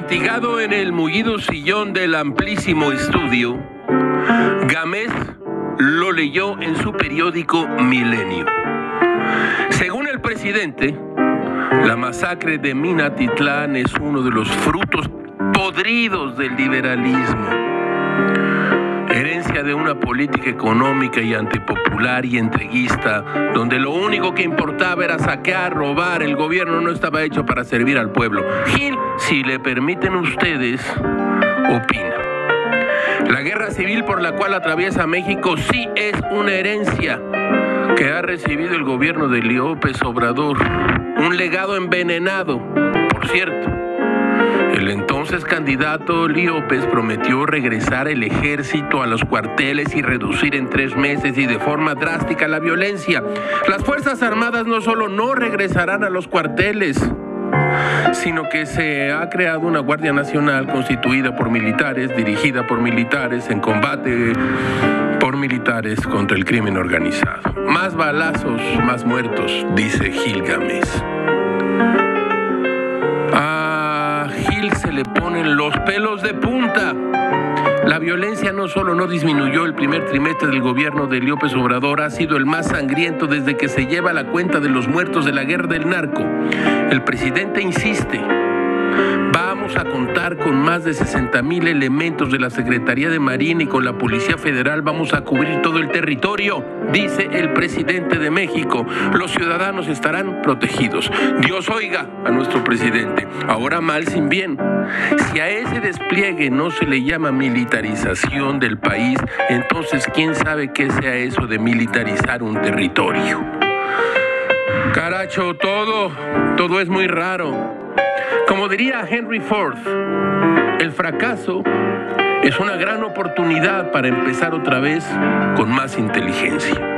Fatigado en el mullido sillón del amplísimo estudio, Gámez lo leyó en su periódico Milenio. Según el presidente, la masacre de Minatitlán es uno de los frutos podridos del liberalismo. Herencia de una política económica y antipopular y entreguista, donde lo único que importaba era saquear, robar, el gobierno no estaba hecho para servir al pueblo. Gil, si le permiten ustedes, opina. La guerra civil por la cual atraviesa México sí es una herencia que ha recibido el gobierno de López Obrador. Un legado envenenado, por cierto. El entonces candidato López prometió regresar el ejército a los cuarteles y reducir en tres meses y de forma drástica la violencia. Las Fuerzas Armadas no solo no regresarán a los cuarteles, sino que se ha creado una Guardia Nacional constituida por militares, dirigida por militares, en combate por militares contra el crimen organizado. Más balazos, más muertos, dice Gil le ponen los pelos de punta. La violencia no solo no disminuyó el primer trimestre del gobierno de López Obrador, ha sido el más sangriento desde que se lleva la cuenta de los muertos de la guerra del narco. El presidente insiste, vamos a contar con más de 60 mil elementos de la Secretaría de Marina y con la Policía Federal vamos a cubrir todo el territorio, dice el presidente de México. Los ciudadanos estarán protegidos. Dios oiga a nuestro presidente. Ahora mal sin bien. Si a ese despliegue no se le llama militarización del país, entonces quién sabe qué sea eso de militarizar un territorio. Caracho, todo, todo es muy raro. Como diría Henry Ford, el fracaso es una gran oportunidad para empezar otra vez con más inteligencia.